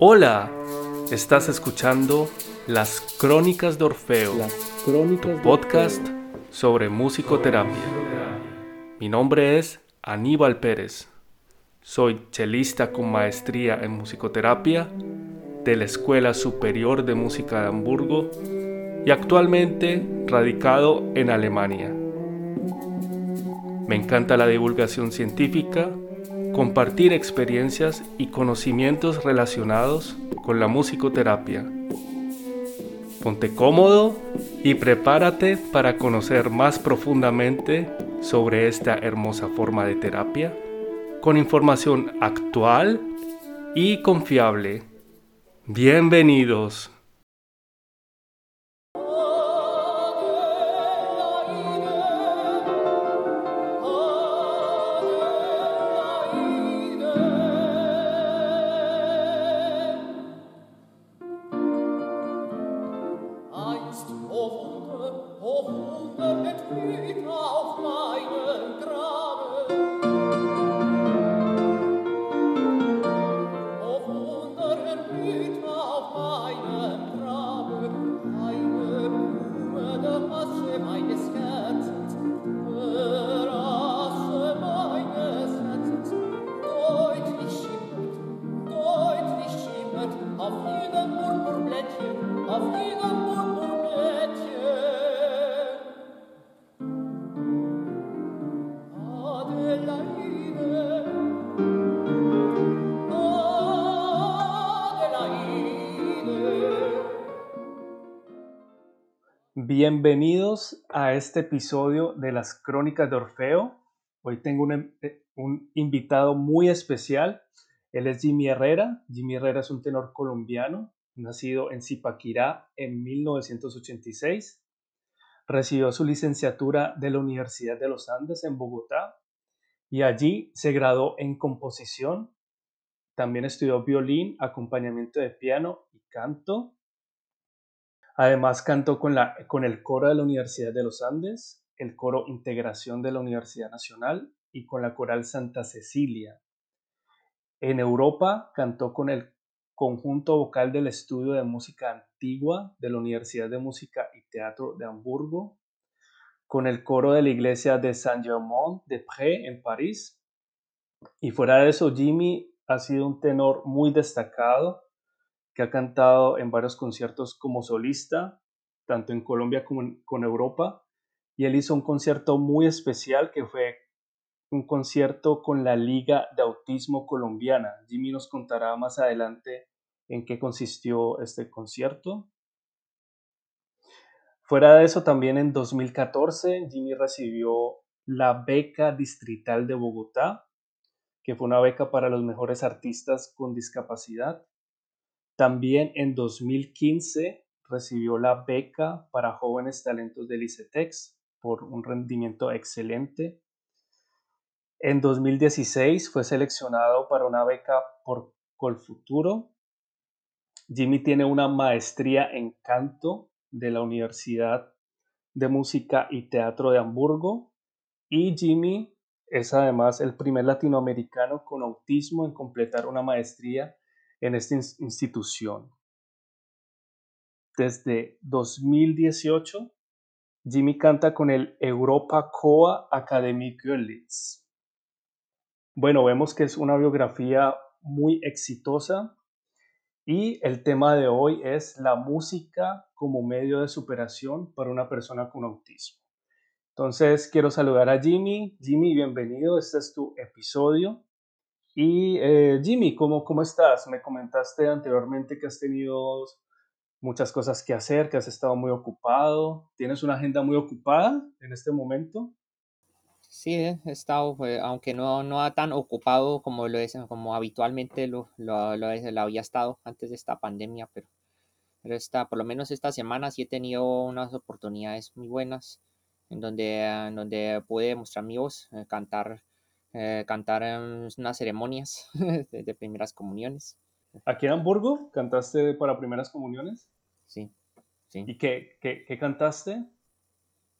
Hola, estás escuchando Las Crónicas de Orfeo, tu podcast sobre musicoterapia. Mi nombre es Aníbal Pérez. Soy chelista con maestría en musicoterapia de la Escuela Superior de Música de Hamburgo y actualmente radicado en Alemania. Me encanta la divulgación científica, compartir experiencias y conocimientos relacionados con la musicoterapia. Ponte cómodo y prepárate para conocer más profundamente sobre esta hermosa forma de terapia con información actual y confiable. Bienvenidos. Bienvenidos a este episodio de las Crónicas de Orfeo. Hoy tengo un, eh, un, invitado muy especial. Él es Jimmy Herrera. Jimmy Herrera es un tenor colombiano, nacido en Zipaquirá en 1986. Recibió su licenciatura de la Universidad de los Andes en Bogotá y allí se graduó en composición. También estudió violín, acompañamiento de piano y canto Además cantó con, la, con el coro de la Universidad de los Andes, el coro Integración de la Universidad Nacional y con la coral Santa Cecilia. En Europa cantó con el conjunto vocal del Estudio de Música Antigua de la Universidad de Música y Teatro de Hamburgo, con el coro de la iglesia de Saint-Germain-de-Prés en París. Y fuera de eso, Jimmy ha sido un tenor muy destacado que ha cantado en varios conciertos como solista, tanto en Colombia como en con Europa. Y él hizo un concierto muy especial que fue un concierto con la Liga de Autismo Colombiana. Jimmy nos contará más adelante en qué consistió este concierto. Fuera de eso, también en 2014, Jimmy recibió la beca distrital de Bogotá, que fue una beca para los mejores artistas con discapacidad. También en 2015 recibió la beca para jóvenes talentos del ICETEX por un rendimiento excelente. En 2016 fue seleccionado para una beca por Colfuturo. Jimmy tiene una maestría en canto de la Universidad de Música y Teatro de Hamburgo y Jimmy es además el primer latinoamericano con autismo en completar una maestría en esta institución. Desde 2018, Jimmy canta con el Europa Coa Academy Görlitz. Bueno, vemos que es una biografía muy exitosa y el tema de hoy es la música como medio de superación para una persona con autismo. Entonces, quiero saludar a Jimmy. Jimmy, bienvenido. Este es tu episodio. Y eh, Jimmy, ¿cómo, ¿cómo estás? Me comentaste anteriormente que has tenido muchas cosas que hacer, que has estado muy ocupado. ¿Tienes una agenda muy ocupada en este momento? Sí, he estado, pues, aunque no, no tan ocupado como lo es, como habitualmente lo, lo, lo, había estado antes de esta pandemia, pero, pero esta, por lo menos esta semana sí he tenido unas oportunidades muy buenas en donde, en donde pude mostrar mi voz, eh, cantar eh, cantar en unas ceremonias de, primeras comuniones. ¿Aquí en Hamburgo cantaste para primeras comuniones? Sí, sí. ¿Y qué, qué, qué cantaste?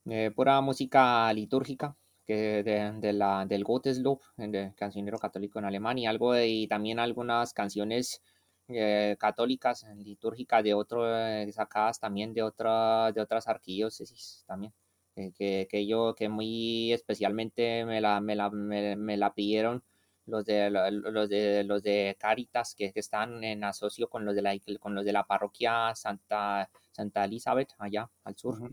Eh, pura música litúrgica que de, de la, del Gotteslob, de cancionero católico en Alemania, y algo de, y también algunas canciones eh, católicas, litúrgicas de otro, sacadas también de, otra, de otras arquidiócesis también. Que, que, yo, que muy especialmente me la, me la, me, la pidieron los de los de los de Caritas que, que, están en asocio con los de la con los de la parroquia Santa Santa Elizabeth allá al sur.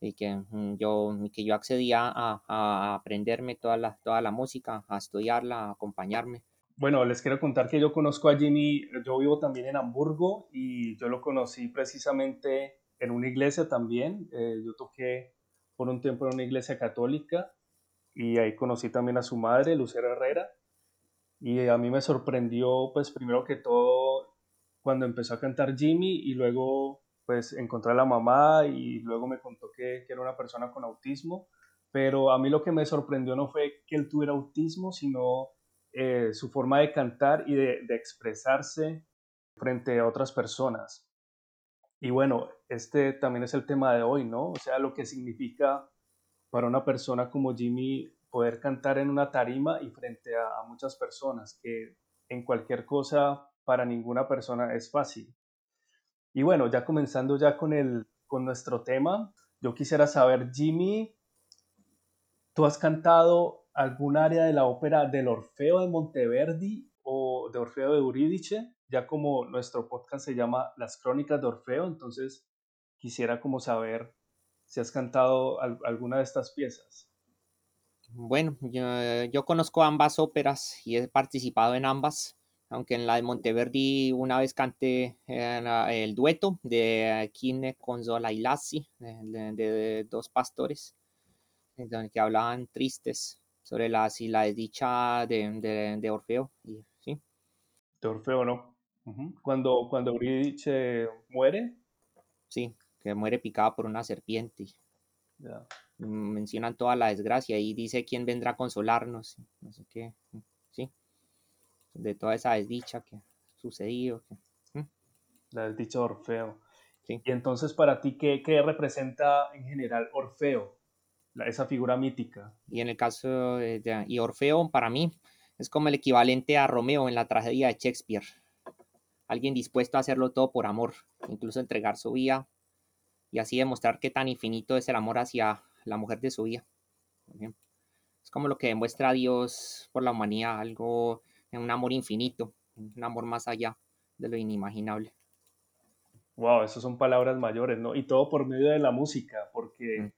Y que mm, yo que yo accedía a, a, aprenderme toda la toda la música a estudiarla a acompañarme. Bueno les quiero contar que yo conozco a Jimmy yo vivo también en Hamburgo y yo lo conocí precisamente en una iglesia también eh, yo toqué por un tiempo en una iglesia católica y ahí conocí también a su madre Lucero Herrera y a mí me sorprendió, pues primero que todo, cuando empezó a cantar Jimmy y luego, pues encontré a la mamá y luego me contó que, que era una persona con autismo. Pero a mí lo que me sorprendió no fue que él tuviera autismo, sino eh, su forma de cantar y de, de expresarse frente a otras personas. Y bueno, este también es el tema de hoy, ¿no? O sea, lo que significa para una persona como Jimmy poder cantar en una tarima y frente a, muchas personas, que en cualquier cosa para ninguna persona es fácil. Y bueno, ya comenzando ya con, el, con nuestro tema, yo quisiera saber, Jimmy, ¿tú has cantado algún área de la ópera del Orfeo de Monteverdi o de Orfeo de Eurídice? Ya como nuestro podcast se llama Las Crónicas de Orfeo, entonces quisiera como saber si has cantado alguna de estas piezas. Bueno, yo, conozco ambas óperas y he participado en ambas, aunque en la de Monteverdi una vez canté el dueto de Kine Consola y Lassi, de, dos pastores, donde que hablaban tristes sobre la, la desdicha de, Orfeo. Y, ¿sí? De Orfeo, ¿no? Cuando, cuando Eurídice muere. Sí, que muere picada por una serpiente. Mm, mencionan toda la desgracia y dice quién vendrá a consolarnos, no sé qué, mm, sí, de toda esa desdicha que ha sucedido. Mm. La desdicha de Orfeo. Y entonces para ti, ¿qué, ¿qué, representa en general Orfeo, esa figura mítica? Y en el caso de, y Orfeo para mí es como el equivalente a Romeo en la tragedia de Shakespeare. Alguien dispuesto a hacerlo todo por amor, incluso entregar su vida y así demostrar qué tan infinito es el amor hacia la mujer de su vida. Es como lo que demuestra Dios por la humanidad, algo, un amor infinito, un amor más allá de lo inimaginable. Wow, esas son palabras mayores, ¿no? Y todo por medio de la música, porque mm.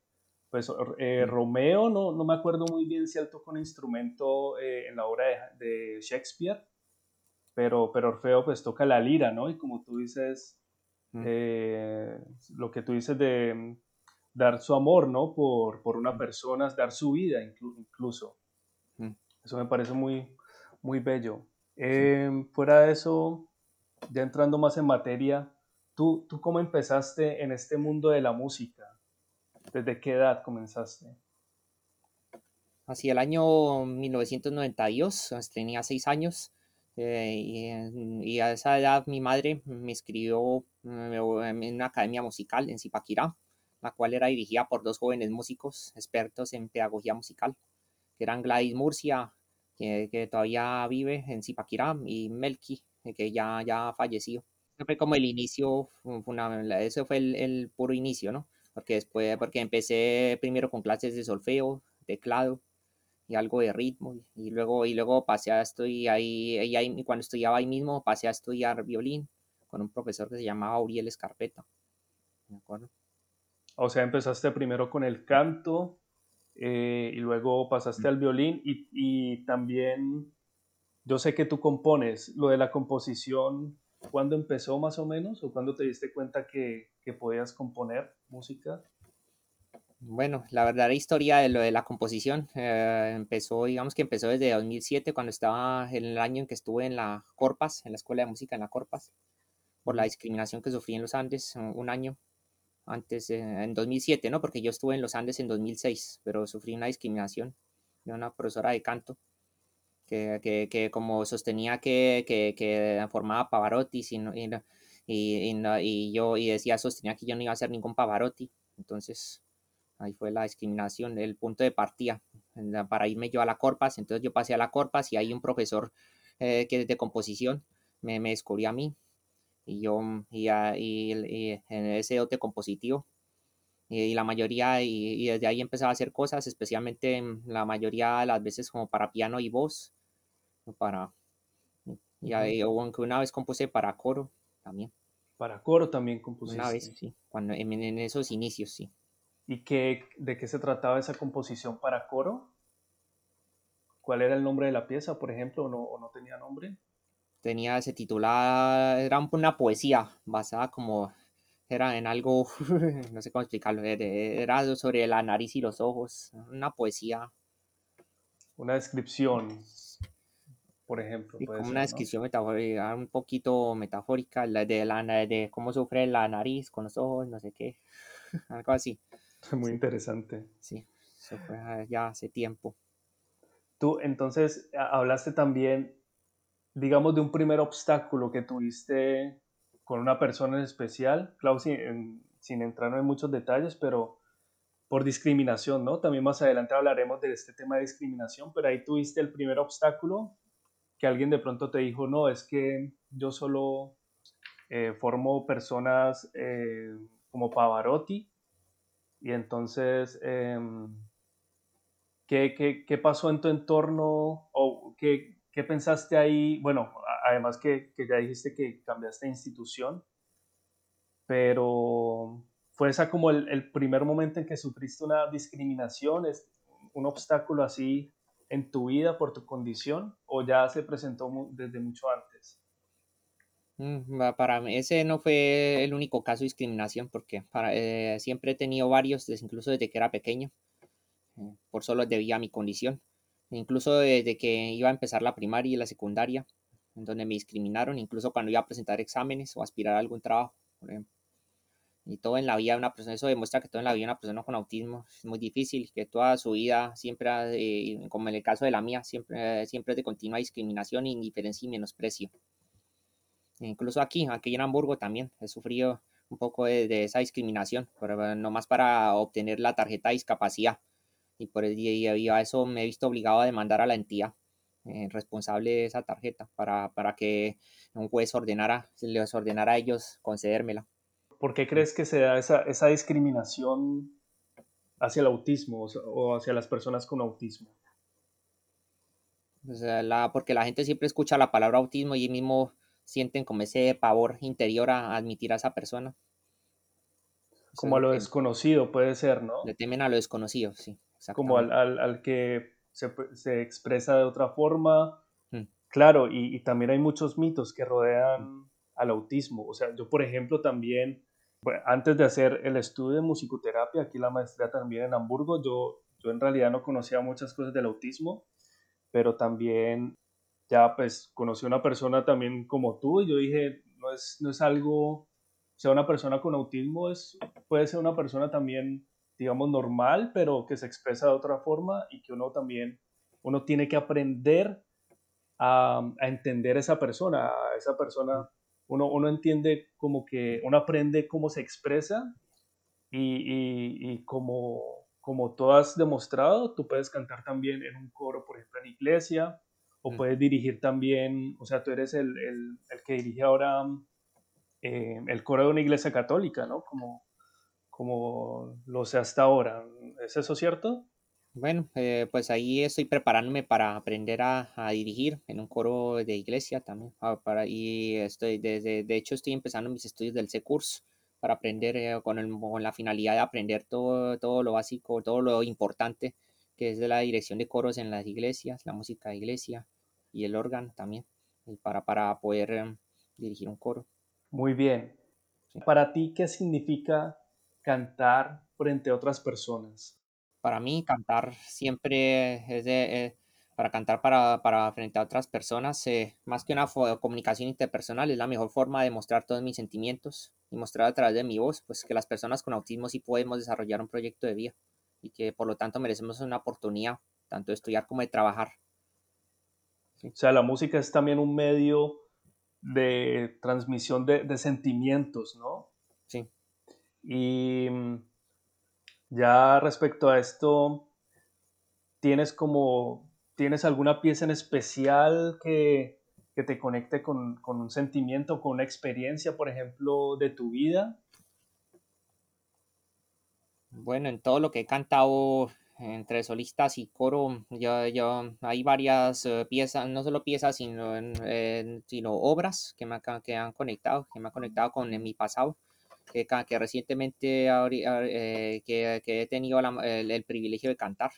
pues eh, mm. Romeo, no, no me acuerdo muy bien si él tocó un instrumento eh, en la obra de, Shakespeare, pero, pero Orfeo pues toca la lira, ¿no? Y como tú dices, mm. eh, lo que tú dices de dar su amor, ¿no? Por, por una persona, dar su vida incluso. Mm. Eso me parece muy, muy bello. Em, fuera de eso, ya entrando más en materia, ¿tú, ¿tú cómo empezaste en este mundo de la música? ¿Desde qué edad comenzaste? Hacia el año 1992, tenía seis años, eh, y, a esa edad mi madre me escribió mm, en una academia musical en Zipaquirá la cual era dirigida por dos jóvenes músicos expertos en pedagogía musical, que eran Gladys Murcia, que, todavía vive en Zipaquirá, y Melky, que ya, ya falleció. Ese fue como el inicio, eso fue el, puro inicio, ¿no? Porque después, porque empecé primero con clases de solfeo, teclado y algo de ritmo, y luego, y luego pasé a estudiar ahí, y cuando estudiaba ahí mismo, pasé a estudiar violín con un profesor que se llamaba Auriel Escarpeta. O sea, empezaste primero con el canto eh, y luego pasaste al violín y, también yo sé que tú compones. Lo de la composición, ¿cuándo empezó más o menos? ¿O cuándo te diste cuenta que, podías componer música? Bueno, la verdadera historia de lo de la composición eh, empezó, digamos que empezó desde 2007, cuando estaba en el año en que estuve en la Corpas, en la Escuela de Música en la Corpas, por la discriminación que sufrí en los Andes, un año antes, en 2007, ¿no? Porque yo estuve en los Andes en 2006, pero sufrí una discriminación de una profesora de canto que, que, que como sostenía que, que, que formaba Pavarotti y, y, y, yo y decía, sostenía que yo no iba a hacer ningún Pavarotti. Entonces, ahí fue la discriminación, el punto de partida para irme yo a la Corpas. Entonces yo pasé a la Corpas y hay un profesor eh, que de composición me, me descubrí a mí y yo y, y, en ese dote compositivo. Y, la mayoría y, desde ahí empezaba a hacer cosas especialmente la mayoría de las veces como para piano y voz para y, aunque una vez compuse para coro también. Para coro también compusiste. Una vez sí cuando en, en esos inicios sí y qué de qué se trataba esa composición para coro cuál era el nombre de la pieza por ejemplo o no, o no tenía nombre tenía, se titulaba, era una poesía basada como, era en algo, no sé cómo explicarlo, era sobre la nariz y los ojos, una poesía. Una descripción, por ejemplo. como una descripción metafórica, un poquito metafórica, de, la, de cómo sufre la nariz con los ojos, no sé qué, algo así. Muy interesante. Sí, eso fue ya hace tiempo. Tú entonces hablaste también digamos, de un primer obstáculo que tuviste con una persona en especial, Klaus, sin, sin entrar en muchos detalles, pero por discriminación, ¿no? También más adelante hablaremos de este tema de discriminación, pero ahí tuviste el primer obstáculo que alguien de pronto te dijo, no, es que yo solo eh, formo personas eh, como Pavarotti, y entonces, ¿qué, qué, qué, pasó en tu entorno o qué, ¿Qué pensaste ahí? Bueno, además que, que, ya dijiste que cambiaste de institución, pero ¿fue esa como el, el, primer momento en que sufriste una discriminación, un obstáculo así en tu vida por tu condición o ya se presentó desde mucho antes? Mm, para mí ese no fue el único caso de discriminación porque para, eh, siempre he tenido varios, incluso desde que era pequeño, eh, por solo debido a mi condición incluso desde que iba a empezar la primaria y la secundaria, en donde me discriminaron, incluso cuando iba a presentar exámenes o aspirar a algún trabajo, por ejemplo. Y todo en la vida de una persona, eso demuestra que todo en la vida de una persona con autismo es muy difícil, que toda su vida siempre, eh, como en el caso de la mía, siempre, siempre es de continua discriminación, indiferencia y menosprecio. Incluso aquí, aquí en Hamburgo también he sufrido un poco de, esa discriminación, pero no más para obtener la tarjeta de discapacidad y por el día a eso me he visto obligado a demandar a la entidad eh, responsable de esa tarjeta para, para, que un juez ordenara, les ordenara a ellos concedérmela. ¿Por qué crees que se da esa, esa discriminación hacia el autismo o hacia las personas con autismo? la, porque la gente siempre escucha la palabra autismo y mismo sienten como ese pavor interior a admitir a esa persona. Como a lo desconocido puede ser, ¿no? Le temen a lo desconocido, sí como al, al, al que se, se, expresa de otra forma. Mm. Claro, y, y, también hay muchos mitos que rodean mm. al autismo. O sea, yo, por ejemplo, también, antes de hacer el estudio de musicoterapia, aquí la maestría también en Hamburgo, yo, yo en realidad no conocía muchas cosas del autismo, pero también ya pues conocí a una persona también como tú y yo dije, no es, no es algo, o sea, una persona con autismo es, puede ser una persona también digamos, normal, pero que se expresa de otra forma y que uno también, uno tiene que aprender a, a entender a esa persona, a esa persona, uno, uno entiende como que, uno aprende cómo se expresa y, y, y como, como tú has demostrado, tú puedes cantar también en un coro, por ejemplo, en iglesia, o puedes dirigir también, o sea, tú eres el, el, el que dirige ahora eh, el coro de una iglesia católica, ¿no? Como, como lo sé hasta ahora. ¿Es eso cierto? Bueno, eh, pues ahí estoy preparándome para aprender a, dirigir en un coro de iglesia también. Ah, para, y estoy, desde, de hecho, estoy empezando mis estudios del C-Curso para aprender eh, con, el, con, la finalidad de aprender todo, todo lo básico, todo lo importante que es de la dirección de coros en las iglesias, la música de iglesia y el órgano también, para, para poder em, dirigir un coro. Muy bien. Para ti, ¿qué significa cantar frente a otras personas? Para mí, cantar siempre es de, eh, para cantar para, para, frente a otras personas, eh, más que una comunicación interpersonal, es la mejor forma de mostrar todos mis sentimientos y mostrar a través de mi voz, pues que las personas con autismo sí podemos desarrollar un proyecto de vida y que por lo tanto merecemos una oportunidad tanto de estudiar como de trabajar. O sea, la música es también un medio de transmisión de, de sentimientos, ¿no? Sí. Y mm, ya respecto a esto, ¿tienes como, tienes alguna pieza en especial que, que te conecte con, con un sentimiento, con una experiencia, por ejemplo, de tu vida? Bueno, en todo lo que he cantado entre solistas y coro, ya, ya hay varias eh, piezas, no solo piezas, sino, sino obras que me, que han conectado, que me han conectado con mi pasado, que, que recientemente eh, que, que, he tenido el, privilegio de cantar.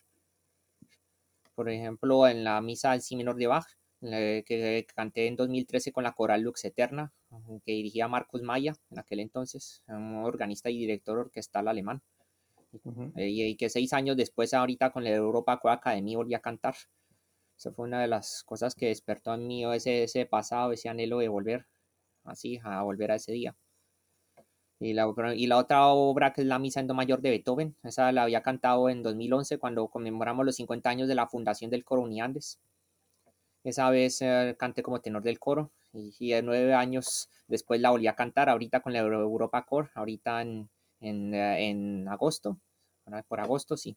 Por ejemplo, en la misa del Si menor de Bach, que canté en 2013 con la coral Lux Eterna, que dirigía Marcos Maya en aquel entonces, un organista y director orquestal alemán. Eh, y, que seis años después, ahorita con la Europa Core Academy, volví a cantar. Esa fue una de las cosas que despertó en mí ese, ese pasado, ese anhelo de volver, así, a volver a ese día. Y la, y la otra obra que es la Misa en Do Mayor de Beethoven, esa la había cantado en 2011 cuando conmemoramos los 50 años de la fundación del coro Uniandes. Esa vez eh, canté como tenor del coro y, y, nueve años después la volví a cantar, ahorita con la Europa Core, ahorita en, en, eh, en agosto, por agosto sí.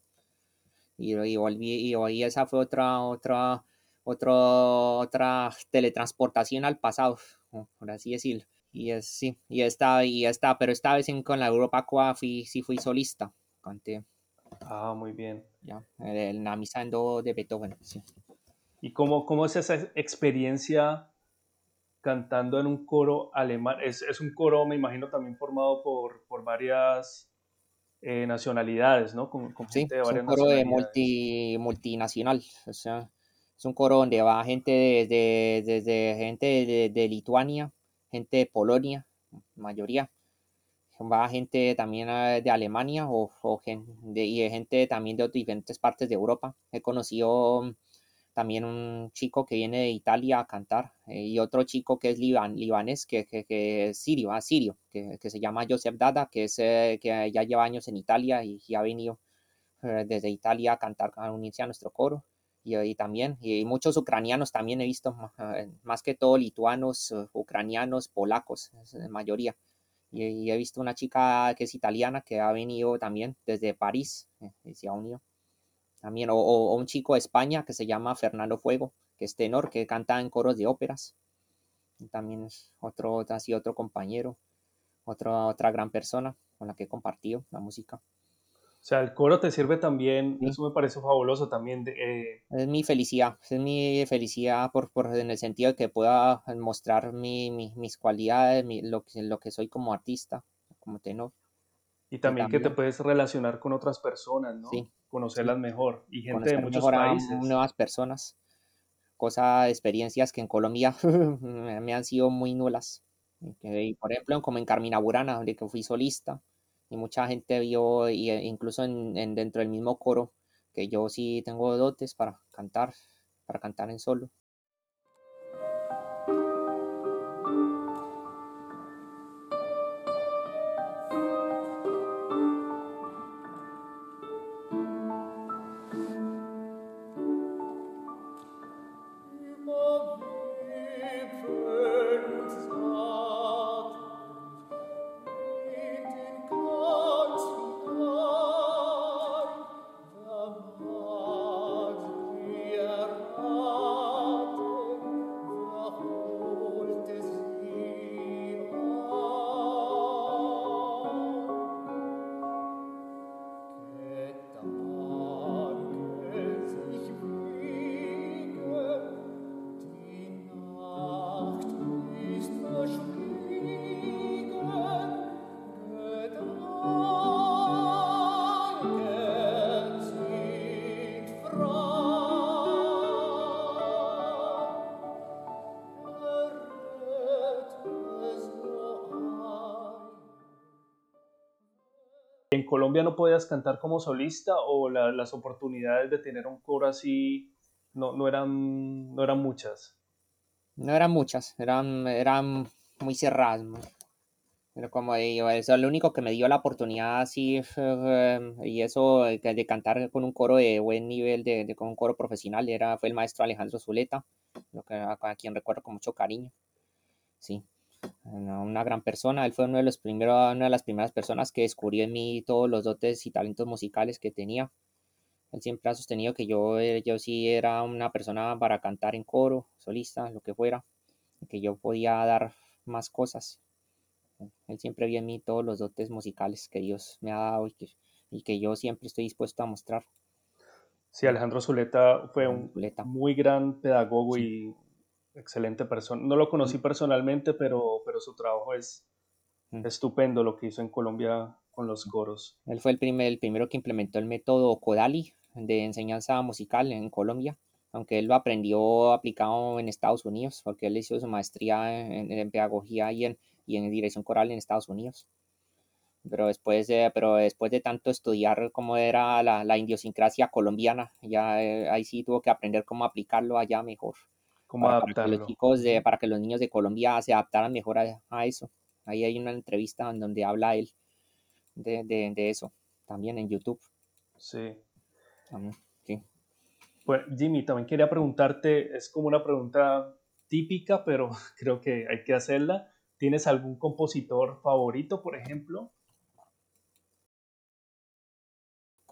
Y, y volví, y, esa fue otra, otra, otra, otra teletransportación al pasado, por así decirlo. Y es, sí, y esta, y esta, pero esta vez en, con la Europa Coa fui, sí fui solista, canté. Ah, muy bien. Ya, el, la misa de Beethoven, sí. ¿Y cómo, cómo es esa experiencia cantando en un coro alemán. Es, es un coro, me imagino, también formado por, por varias eh, nacionalidades, ¿no? Con, sí, es un coro de multi, multinacional. O sea, es un coro donde va gente desde, desde gente de, de, Lituania, gente de Polonia, mayoría. Va gente también eh, de Alemania o, o de, y gente también de diferentes partes de Europa. He conocido también un chico que viene de Italia a cantar eh, y otro chico que es liban, libanés, que, que, es sirio, ah, sirio que, que, se llama Joseph Dada, que, es, eh, que ya lleva años en Italia y, ha venido eh, desde Italia a cantar, a unirse a nuestro coro. Y, y, también, y muchos ucranianos también he visto, más que todo lituanos, ucranianos, polacos, en mayoría. Y, he visto una chica que es italiana que ha venido también desde París, y se ha unido también, o, un chico de España que se llama Fernando Fuego, que es tenor, que canta en coros de óperas. también es otro, así otro compañero, otra otra gran persona con la que he compartido la música. O sea, el coro te sirve también, eso me parece fabuloso también. De, eh, Es mi felicidad, es mi felicidad por, por, en el sentido de que pueda mostrar mi, mis cualidades, lo, que, lo que soy como artista, como tenor. Y también, que te puedes relacionar con otras personas, ¿no? Sí, conocerlas mejor y gente de muchos países. nuevas personas, cosas, experiencias que en Colombia me han sido muy nulas. Por ejemplo, como en Carmina Burana, donde que fui solista, y mucha gente vio, y e incluso en, dentro del mismo coro, que yo sí tengo dotes para cantar, para cantar en solo. Podías cantar como solista o las oportunidades de tener un coro así no, no, eran, no eran muchas? No eran muchas, eran, eran muy cerradas. Pero como digo, eso es lo único que me dio la oportunidad así, eh, y eso de cantar con un coro de buen nivel, de, con un coro profesional, era, fue el maestro Alejandro Zuleta, lo que, a quien recuerdo con mucho cariño. Sí una gran persona. Él fue uno de los primeros, una de las primeras personas que descubrió en mí todos los dotes y talentos musicales que tenía. Él siempre ha sostenido que yo, eh, yo sí era una persona para cantar en coro, solista, lo que fuera. que yo podía dar más cosas. Él siempre vio en mí todos los dotes musicales que Dios me ha dado y que, y que yo siempre estoy dispuesto a mostrar. Sí, Alejandro Zuleta fue un muy gran pedagogo y excelente persona. No lo conocí personalmente, pero, pero su trabajo es estupendo lo que hizo en Colombia con los coros. Él fue el, primer, el primero que implementó el método Kodali de enseñanza musical en Colombia, aunque él lo aprendió aplicado en Estados Unidos, porque él hizo su maestría en, pedagogía y en, y en dirección coral en Estados Unidos. Pero después, de, pero después de tanto estudiar cómo era la, la idiosincrasia colombiana, ya eh, ahí sí tuvo que aprender cómo aplicarlo allá mejor. Cómo para, adaptarlo. que los chicos de, para que los niños de Colombia se adaptaran mejor a eso. Ahí hay una entrevista en donde habla él de, de, eso, también en YouTube. Sí. sí. Pues Jimmy, también quería preguntarte, es como una pregunta típica, pero creo que hay que hacerla. ¿Tienes algún compositor favorito, por ejemplo?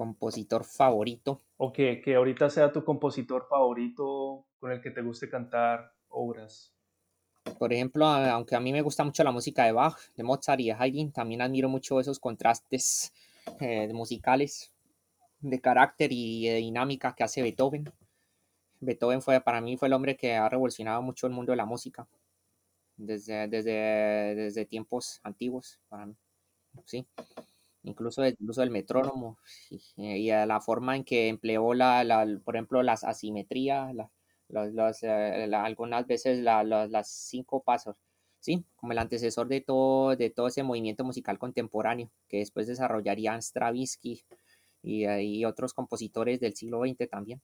Compositor favorito. O que, que ahorita sea tu compositor favorito con el que te guste cantar obras. Por ejemplo, aunque a mí me gusta mucho la música de Bach, de Mozart y de Haydn, también admiro mucho esos contrastes eh, musicales de carácter y de dinámica que hace Beethoven. Beethoven fue, para mí fue el hombre que ha revolucionado mucho el mundo de la música desde, desde, desde tiempos antiguos, para mí. Sí. Incluso, incluso el metrónomo y, la forma en que empleó, la, la, por ejemplo, las asimetrías, la, eh, algunas veces las cinco pasos, ¿sí? Como el antecesor de todo, de todo ese movimiento musical contemporáneo que después desarrollarían Stravinsky y, eh, y otros compositores del siglo XX también.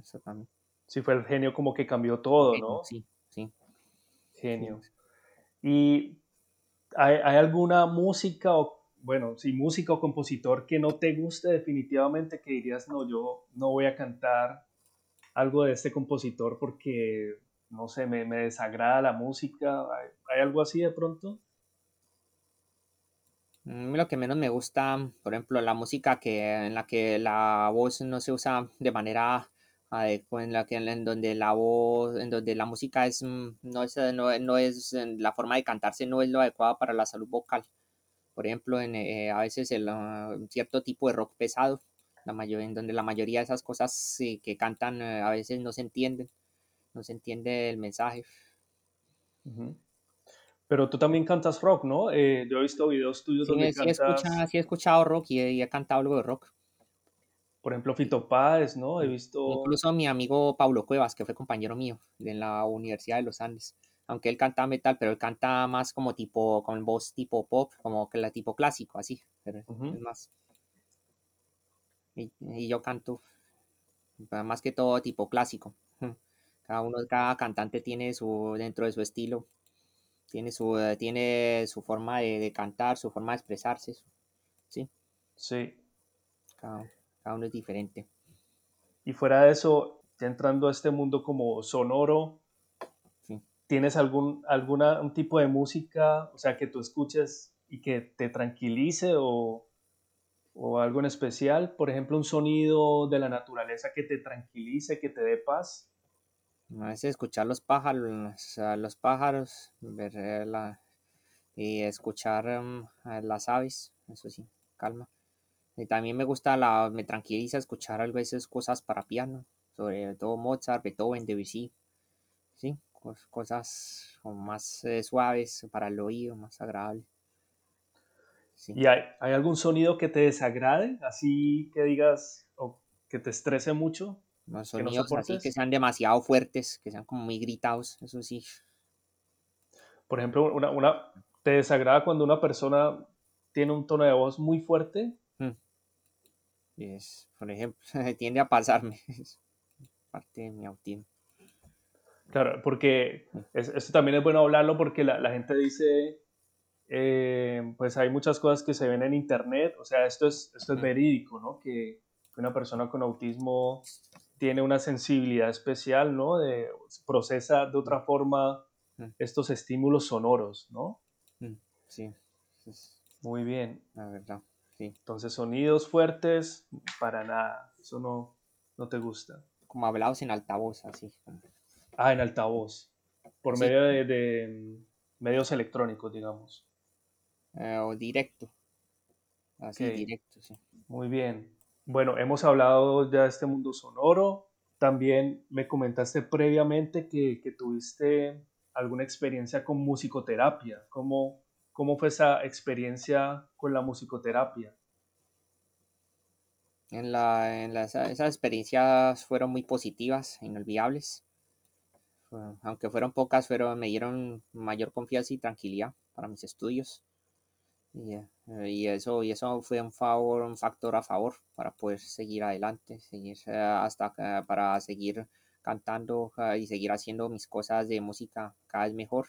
Eso también. Sí, fue el genio como que cambió todo, ¿no? Sí, sí. Genio. ¿Y hay, hay, alguna música o, bueno, sí, música o compositor que no te guste definitivamente, que dirías, no, yo no voy a cantar algo de este compositor porque, no sé, me, desagrada la música. ¿Hay, algo así de pronto? Mm, lo que menos me gusta, por ejemplo, la música que, en la que la voz no se usa de manera en la que en donde la voz, en donde la música es mm, no es, no, no es la forma de cantarse no es lo adecuado para la salud vocal. Por ejemplo, en, eh, a veces el, ah, cierto tipo de rock pesado la en donde la mayoría de esas cosas que cantan eh, a veces no se entienden, no se entiende el mensaje. Pero tú también cantas rock, ¿no? Eh, yo he visto videos tuyos donde sí He he escuchado rock y he, cantado algo de rock. Por ejemplo, Fito Páez, ¿no? He visto... Incluso mi amigo Pablo Cuevas, que fue compañero mío en la Universidad de los Andes. Aunque él canta metal, pero él canta más como tipo, con voz tipo pop, como que la tipo clásico, así. Pero es más y, yo canto más que todo tipo clásico. Cada uno, cada cantante tiene su, dentro de su estilo, tiene su, eh, tiene su forma de, cantar, su forma de expresarse, ¿sí? Sí. Cada, uno es diferente. Y fuera de eso, ya entrando a este mundo como sonoro, ¿tienes algún tipo de música, o sea, que tú escuches y que te tranquilice o, o algo en especial, por ejemplo, un sonido de la naturaleza que te tranquilice, que te dé paz. A veces escuchar los pájaros, los pájaros, ver eh, la, y escuchar em, las aves, eso sí, calma. Y también me gusta, la, me tranquiliza escuchar a veces cosas para piano, sobre todo Mozart, Beethoven, Debussy, sí, cosas más eh, suaves para el oído, más agradables. ¿Y hay, algún sonido que te desagrade? Así que digas, o que te estrese mucho. Los sonidos que así que sean demasiado fuertes, que sean como muy gritados, eso sí. Por ejemplo, una, una, ¿te desagrada cuando una persona tiene un tono de voz muy fuerte? Mm. por ejemplo, tiende a pasarme. Es parte de mi autismo. Claro, porque esto también es bueno hablarlo porque la, la gente dice, eh, pues hay muchas cosas que se ven en internet, o sea, esto es, esto es verídico, ¿no? Que una persona con autismo tiene una sensibilidad especial, ¿no? De, procesa de otra forma estos estímulos sonoros, ¿no? Sí. Muy bien. La verdad, sí. Entonces, sonidos fuertes, para nada, eso no, no te gusta. Como hablados en altavoz, así. Ah, en altavoz. por Sí. medio de, de, mm, medios electrónicos, digamos. Eh, o directo, así directo, sí. muy bien. Bueno, hemos hablado ya de este mundo sonoro. También me comentaste previamente que, que tuviste alguna experiencia con musicoterapia. ¿Cómo, cómo fue esa experiencia con la musicoterapia? En la, en esas experiencias fueron muy positivas, inolvidables. Fue- Aunque fueron pocas, fueron, me dieron mayor confianza y tranquilidad para mis estudios. Y, eh, y eso, y eso fue un favor, un factor a favor para poder seguir adelante, seguir eh, hasta para seguir cantando eh, y seguir haciendo mis cosas de música cada vez mejor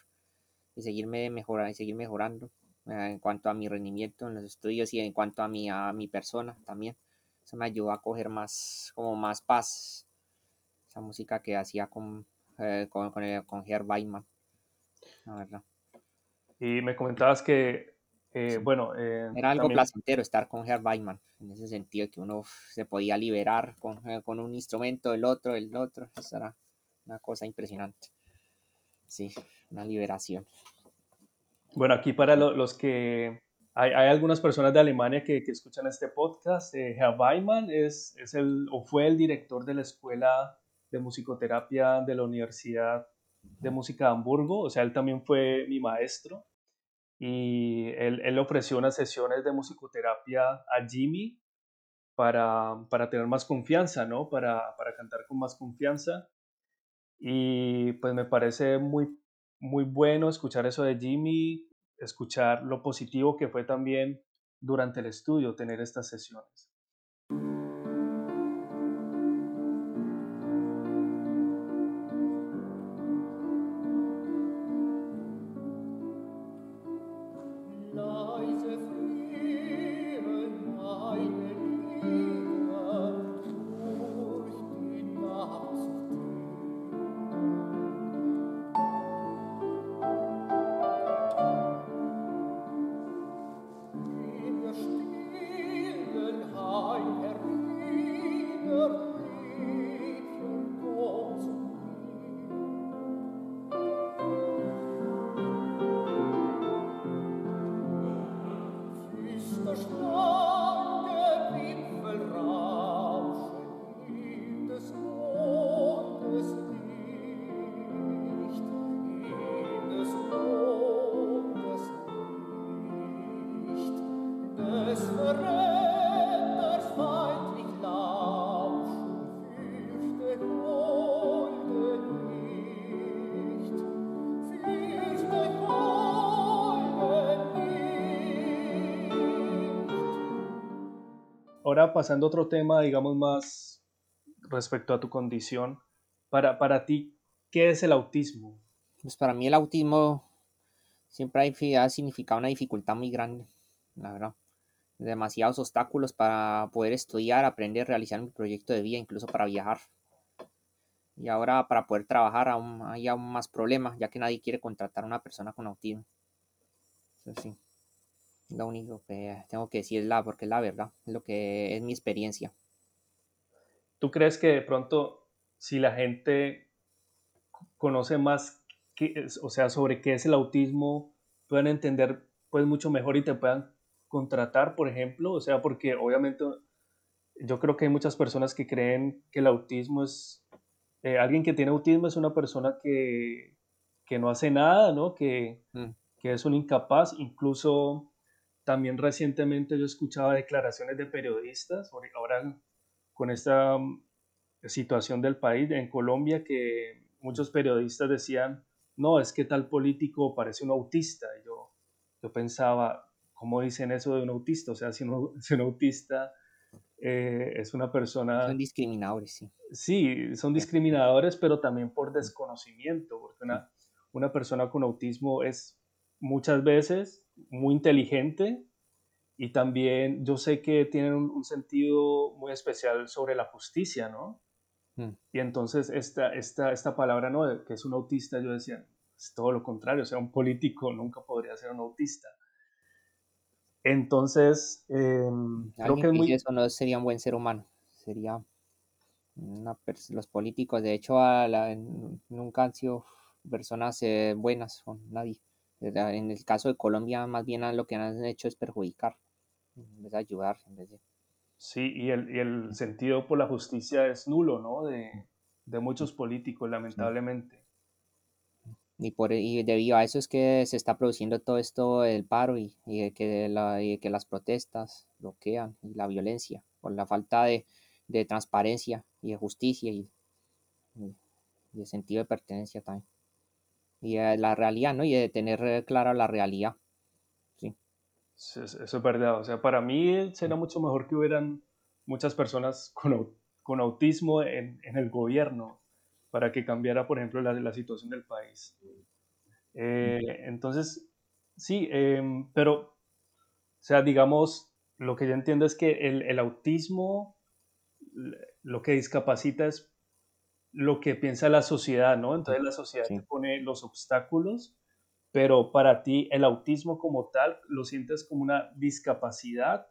y seguirme mejora, y seguir mejorando en cuanto a mi rendimiento en los estudios y en cuanto a mi, a mi persona también. Eso me ayudó a coger más, como más paz, esa música que hacía con, eh, con, con, el- con Herb Weidman, la verdad. Y me comentabas que, eh, Sí. bueno, eh, Era algo también placentero estar con Herb Weidman, en ese sentido que uno se podía liberar con, con un instrumento, el otro, el otro. Eso era una cosa impresionante. Sí, una liberación. Bueno, aquí para lo- los que hay, hay algunas personas de Alemania que, que escuchan este podcast. eh, Herr Weimann es, es el, o fue el director de la Escuela de Musicoterapia de la Universidad de Música de Hamburgo. O sea, él también fue mi maestro. Y él, él ofreció unas sesiones de musicoterapia a Jimmy para, para tener más confianza, ¿no? Para, para cantar con más confianza. Y pues me parece muy, muy bueno escuchar eso de Jimmy, escuchar lo positivo que fue también durante el estudio tener estas sesiones. Ahora pasando a otro tema, digamos más respecto a tu condición, para, para ti, ¿qué es el autismo? Pues para mí el autismo siempre ha significado una dificultad muy grande, la verdad. Demasiados obstáculos para poder estudiar, aprender, realizar mi proyecto de vida, incluso para viajar. Y ahora para poder trabajar aún hay aún más problemas, ya que nadie quiere contratar a una persona con autismo. Sí, lo único que tengo que decir, es la, porque es la verdad, es lo que es mi experiencia. ¿Tú crees que de pronto si la gente conoce más, qué es- o sea, sobre qué es el autismo, puedan entender pues mucho mejor y te puedan contratar, por ejemplo? O sea, porque obviamente yo creo que hay muchas personas que creen que el autismo es, eh, alguien que tiene autismo es una persona que, que no hace nada, ¿no? Que, Mm, que es un incapaz. Incluso también recientemente yo escuchaba declaraciones de periodistas, ahora con esta mm, situación del país, en Colombia, que muchos periodistas decían, no, es que tal político parece un autista. Y yo, yo pensaba, ¿cómo dicen eso de un autista? O sea, si un, si un autista eh, es una Son persona discriminadores, sí. Sí, son discriminadores, pero también por desconocimiento, porque una, una persona con autismo es muchas veces muy inteligente y también yo sé que tienen un, un sentido muy especial sobre la justicia, ¿no? Mm. Y entonces esta, esta, esta palabra, ¿no? Que es un autista, yo decía, es todo lo contrario, o sea, un político nunca podría ser un autista. Entonces, em, creo que es muy... eso no sería un buen ser humano, sería una los políticos, de hecho, a la- nunca han sido personas eh, buenas con nadie. En el caso de Colombia, más bien lo que han hecho es perjudicar, en vez de ayudar. En vez de... Sí, y el, y el sentido por la justicia es nulo, ¿no? De, de muchos políticos, lamentablemente. Y, por, y debido a eso es que se está produciendo todo esto, el paro y, y que, la, y que las protestas bloquean y la violencia, por la falta de, de transparencia y de justicia y, y, de sentido de pertenencia también. Y de la realidad, ¿no? Y de tener clara la realidad. Sí. Eso es verdad. O sea, para mí sería mucho mejor que hubieran muchas personas con, con autismo en, en el gobierno para que cambiara, por ejemplo, la, la situación del país. Eh, entonces, sí, eh, pero, o sea, digamos, lo que yo entiendo es que el, el, autismo lo que discapacita es lo que piensa la sociedad, ¿no? Entonces la sociedad sí. te pone los obstáculos, pero para ti el autismo como tal, ¿lo sientes como una discapacidad?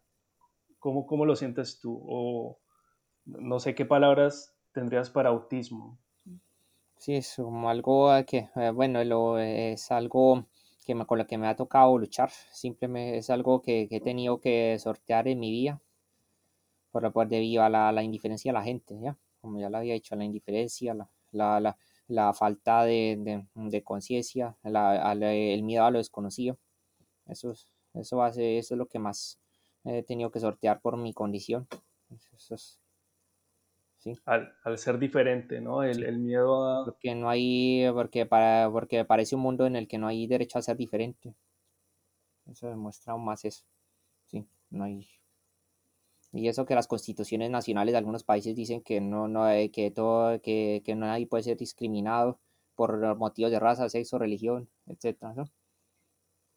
¿Cómo, cómo lo sientes tú? O no sé qué palabras tendrías para autismo. Sí, es como algo que, eh, bueno, lo, es algo que me, con lo que me ha tocado luchar. Simplemente es algo que, que he tenido que sortear en mi vida por, por debido a la, la, indiferencia de la gente, ¿ya? Como ya lo había dicho, la indiferencia, la, la, la, la falta de, de, de conciencia, el miedo a lo desconocido. Eso, eso, hace, eso es lo que más he tenido que sortear por mi condición. Eso es, Sí. Al, al, ser diferente, ¿no? El, sí. el, miedo a... Porque no hay, porque, para, porque parece un mundo en el que no hay derecho a ser diferente. Eso demuestra aún más eso. Sí, no hay... Y eso que las constituciones nacionales de algunos países dicen que no, no que todo, que, que nadie puede ser discriminado por motivos de raza, sexo, religión, etcétera, ¿no?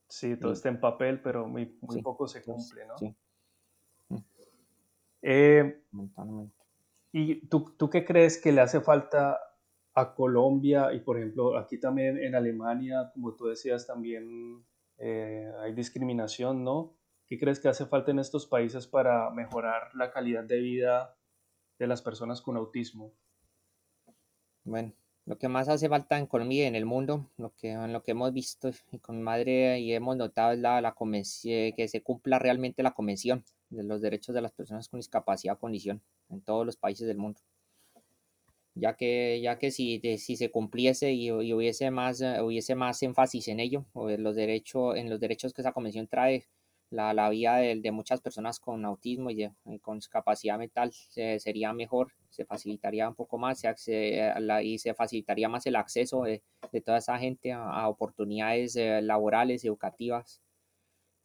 Sí, todo sí. está en papel, pero muy, muy sí. poco se cumple, ¿no? Sí. Eh, ¿Y tú, tú qué crees que le hace falta a Colombia y, por ejemplo, aquí también en Alemania, como tú decías, también eh, hay discriminación, ¿no? ¿Qué crees que hace falta en estos países para mejorar la calidad de vida de las personas con autismo? Bueno, lo que más hace falta en Colombia y en el mundo, lo que, en lo que hemos visto y con madre y hemos notado es la, la que se cumpla realmente la convención de los derechos de las personas con discapacidad o condición en todos los países del mundo. Ya que, ya que si, si se cumpliese y, y, hubiese, más, hubiese más énfasis en ello, o en los, derechos, en los derechos que esa convención trae, la, la vida de, de, muchas personas con autismo y, de, y con discapacidad mental se, sería mejor, se facilitaría un poco más se, la, y se facilitaría más el acceso de, de toda esa gente a, a oportunidades eh, laborales, educativas.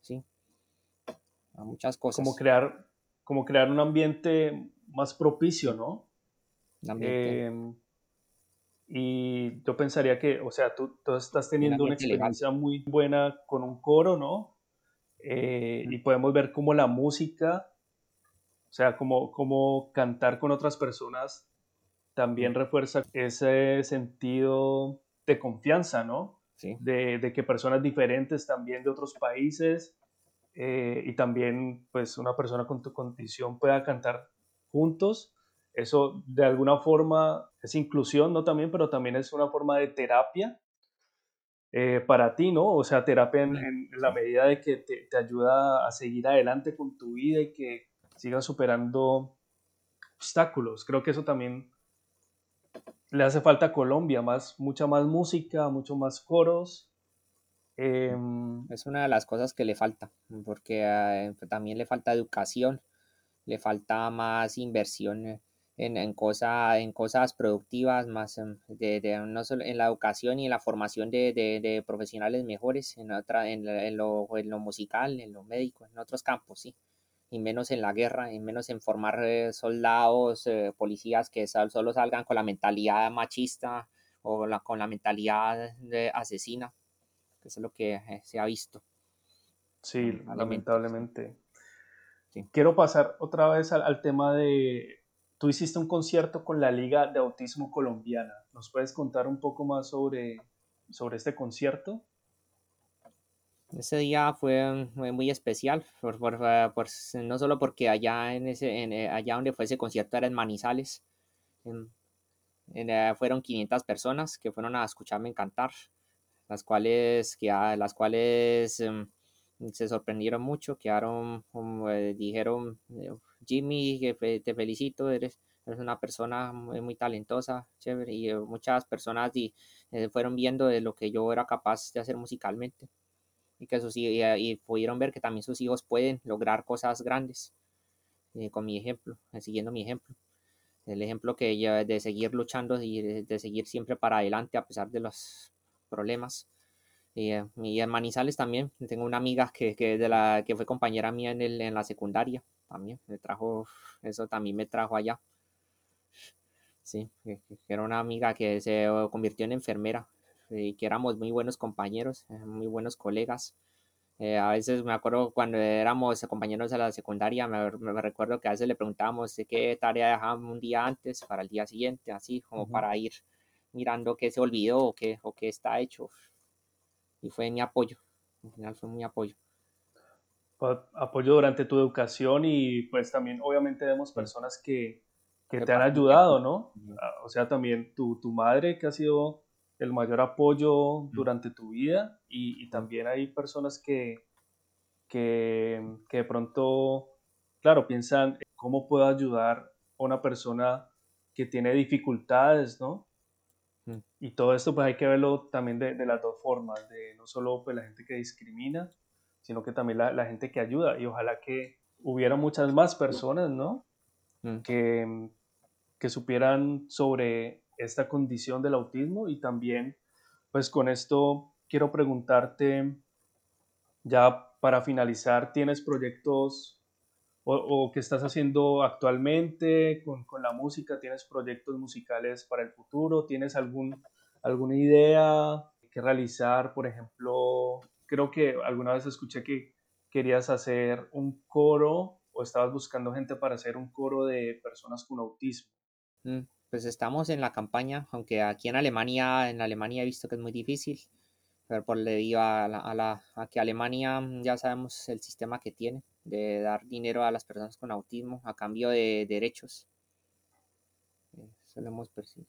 ¿sí? a muchas cosas. Como crear, como crear un ambiente más propicio, ¿no? Eh, y yo pensaría que, o sea, tú, tú estás teniendo una experiencia legal. muy buena con un coro, ¿no? Eh, y podemos ver cómo la música, o sea, como, como cantar con otras personas también refuerza ese sentido de confianza, ¿no? Sí. De, de, que personas diferentes también de otros países eh, y también pues una persona con tu condición pueda cantar juntos. Eso de alguna forma es inclusión, ¿no? También, pero también es una forma de terapia eh, para ti, ¿no? O sea, terapia en, en la medida de que te, te, ayuda a seguir adelante con tu vida y que sigas superando obstáculos. Creo que eso también le hace falta a Colombia, más, mucha más música, mucho más coros, eh, es una de las cosas que le falta, porque eh, también le falta educación, le falta más inversión en, en, cosa, en cosas productivas, más em, de, de, no solo en la educación y en la formación de, de, de profesionales mejores, en, otra, en, en, lo, en lo musical, en lo médico, en otros campos, sí y menos en la guerra, y menos en formar eh, soldados, eh, policías que solo salgan con la mentalidad machista o la, con la mentalidad asesina eso es lo que eh, se ha visto. Sí, lamentablemente. Sí. Quiero pasar otra vez al, al, tema de, tú hiciste un concierto con la Liga de Autismo Colombiana. ¿Nos puedes contar un poco más sobre, sobre este concierto? Ese día fue, muy especial, por, por, por, no solo porque allá, en ese, en, eh, allá donde fue ese concierto era en Manizales, en, eh, fueron 500 personas que fueron a escucharme cantar, las cuales, que, las cuales em, se sorprendieron mucho, quedaron, eh, dijeron, eh, Jimmy, te felicito, eres, eres una persona muy, talentosa, chévere, y muchas personas y, fueron viendo de lo que yo era capaz de hacer musicalmente y que sus y, y pudieron ver que también sus hijos pueden lograr cosas grandes con mi ejemplo, siguiendo mi ejemplo el ejemplo que ella de seguir luchando y de, seguir siempre para adelante a pesar de los problemas. Y, eh, y, en Manizales también, tengo una amiga que, que, de la, que fue compañera mía en, el, en la secundaria, también me trajo, eso también me trajo allá. Sí, que, era una amiga que se convirtió en enfermera y que éramos muy buenos compañeros, eh, muy buenos colegas. Eh, a veces me acuerdo cuando éramos compañeros de la secundaria, me, recuerdo que a veces le preguntábamos qué tarea dejábamos un día antes para el día siguiente, así como para ir mirando qué se olvidó o qué, o qué está hecho. Y fue mi apoyo, al final fue mi apoyo. Apoyo durante tu educación y pues también obviamente vemos personas que, que te han ayudado, ¿no? Ah, o sea, también tu, tu madre que ha sido el mayor apoyo durante tu vida y, también hay personas que, que, de pronto, claro, piensan cómo puedo ayudar a una persona que tiene dificultades, ¿no? Y todo esto pues hay que verlo también de, las dos formas, de no solo pues la gente que discrimina, sino que también la, gente que ayuda. Y ojalá que hubiera muchas más personas, ¿no? Que, que supieran sobre esta condición del autismo. Y también, pues con esto quiero preguntarte, ya para finalizar, ¿tienes proyectos o, o qué estás haciendo actualmente con, con, la música? ¿Tienes proyectos musicales para el futuro? ¿Tienes algún, alguna idea que realizar? Por ejemplo, creo que alguna vez escuché que querías hacer un coro o estabas buscando gente para hacer un coro de personas con autismo. Mm pues estamos en la campaña, aunque aquí en Alemania, en Alemania he visto que es muy difícil, pero por debido a, la, a, que Alemania ya sabemos el sistema que tiene de dar dinero a las personas con autismo a cambio de derechos. Eh, eso lo hemos percibido.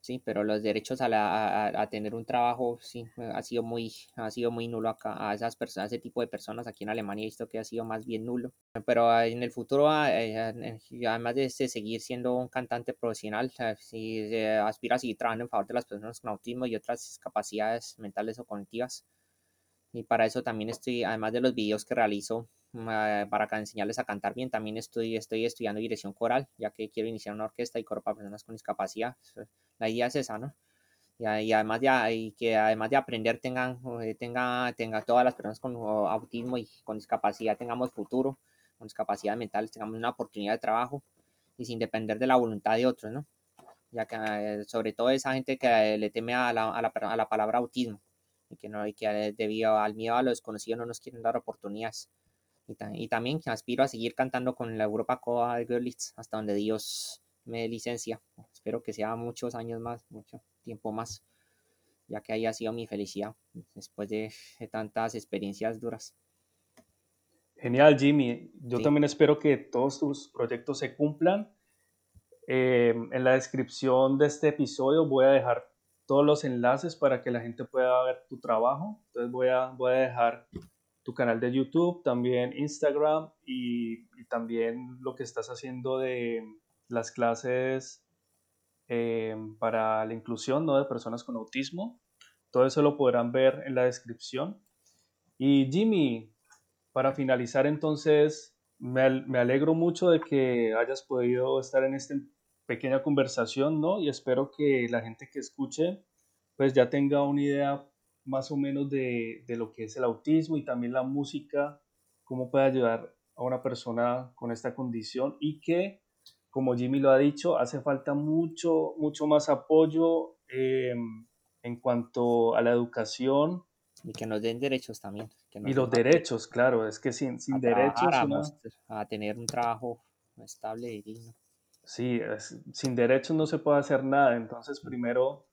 Sí, pero los derechos a, a, tener un trabajo sí ha sido muy ha sido muy nulo acá a esas personas, ese tipo de personas aquí en Alemania he visto que ha sido más bien nulo. Pero en el futuro, ah, eh, además de este, seguir siendo un cantante profesional, si aspira a seguir trabajando en favor de las personas con autismo y otras capacidades mentales o cognitivas. Y para eso también estoy, además de los videos que realizo ah, para enseñarles a cantar bien, también estoy, estoy estudiando dirección coral, ya que quiero iniciar una orquesta y coro para personas con discapacidad la idea es esa, ¿no? Y, además de, y que además de aprender tengan, eh, tenga, tenga todas las personas con autismo y con discapacidad tengamos futuro, con discapacidad mental, tengamos una oportunidad de trabajo y sin depender de la voluntad de otros, ¿no? Ya que eh, sobre todo esa gente que le teme a la, a la, a la palabra autismo y que, no, y que debido al miedo a lo desconocido no nos quieren dar oportunidades. Y, y también que aspiro a seguir cantando con la Europa Coa de Görlitz hasta donde Dios me dé licencia. Espero que sea muchos años más, mucho tiempo más, ya que haya sido mi felicidad después de, tantas experiencias duras. Genial, Jimmy. Yo también espero que todos tus proyectos se cumplan. Eh, en la descripción de este episodio voy a dejar todos los enlaces para que la gente pueda ver tu trabajo. Entonces voy a, voy a dejar tu canal de YouTube, también Instagram y también lo que estás haciendo de, las clases eh, para la inclusión ¿no? de personas con autismo. Todo eso lo podrán ver en la descripción. Y Jimmy, para finalizar entonces, me, alegro mucho de que hayas podido estar en esta pequeña conversación, ¿no? Y espero que la gente que escuche, pues ya tenga una idea más o menos de, de lo que es el autismo y también la música, cómo puede ayudar a una persona con esta condición y que como Jimmy lo ha dicho, hace falta mucho, mucho más apoyo eh, en cuanto a la educación. Y que nos den derechos también. y los derechos, claro, es que sin, sin derechos... A, tener un trabajo estable y digno. Sí, sin derechos no se puede hacer nada. Entonces, primero,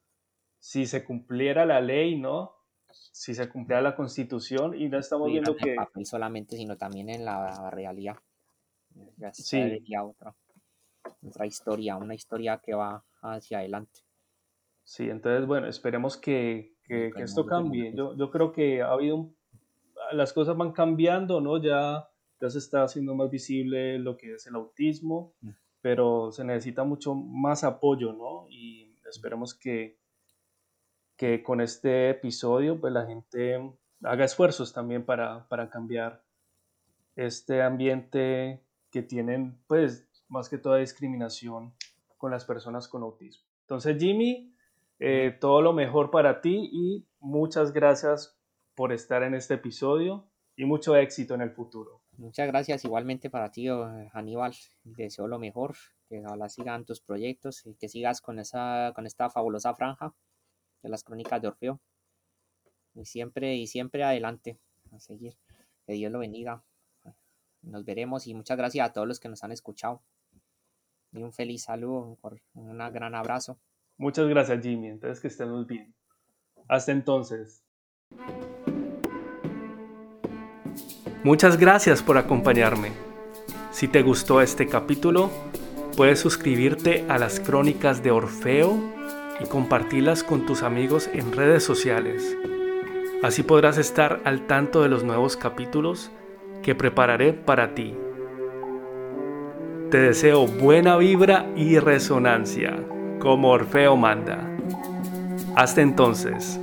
si se cumpliera la ley, ¿no? Si se cumpliera la constitución y no estamos viendo que... Papel solamente, sino también en la realidad. Ya sí. otra otra historia, una historia que va hacia adelante. Sí, entonces, bueno, esperemos que, que, que esto cambie. Yo, yo creo que ha habido, un- las cosas van cambiando, ¿no? Ya, ya se está haciendo más visible lo que es el autismo, Mm. Pero se necesita mucho más apoyo, ¿no? Y esperemos que, que con este episodio, pues la gente haga esfuerzos también para, para cambiar este ambiente que tienen, pues, más que toda discriminación con las personas con autismo. Entonces, Jimmy, eh, todo lo mejor para ti y muchas gracias por estar en este episodio y mucho éxito en el futuro. Muchas gracias igualmente para ti, eh, Aníbal. Deseo lo mejor, que ojalá sigan tus proyectos y que sigas con, esa, con esta fabulosa franja de las crónicas de Orfeo. Y siempre, y siempre adelante, a seguir. Que Dios lo bendiga. Nos veremos y muchas gracias a todos los que nos han escuchado. Y un feliz saludo, un gran abrazo. Muchas gracias, Jimmy. Entonces, que estén muy bien. Hasta entonces. Muchas gracias por acompañarme. Si te gustó este capítulo, puedes suscribirte a las crónicas de Orfeo y compartirlas con tus amigos en redes sociales. Así podrás estar al tanto de los nuevos capítulos que prepararé para ti. Te deseo buena vibra y resonancia, como Orfeo manda. Hasta entonces.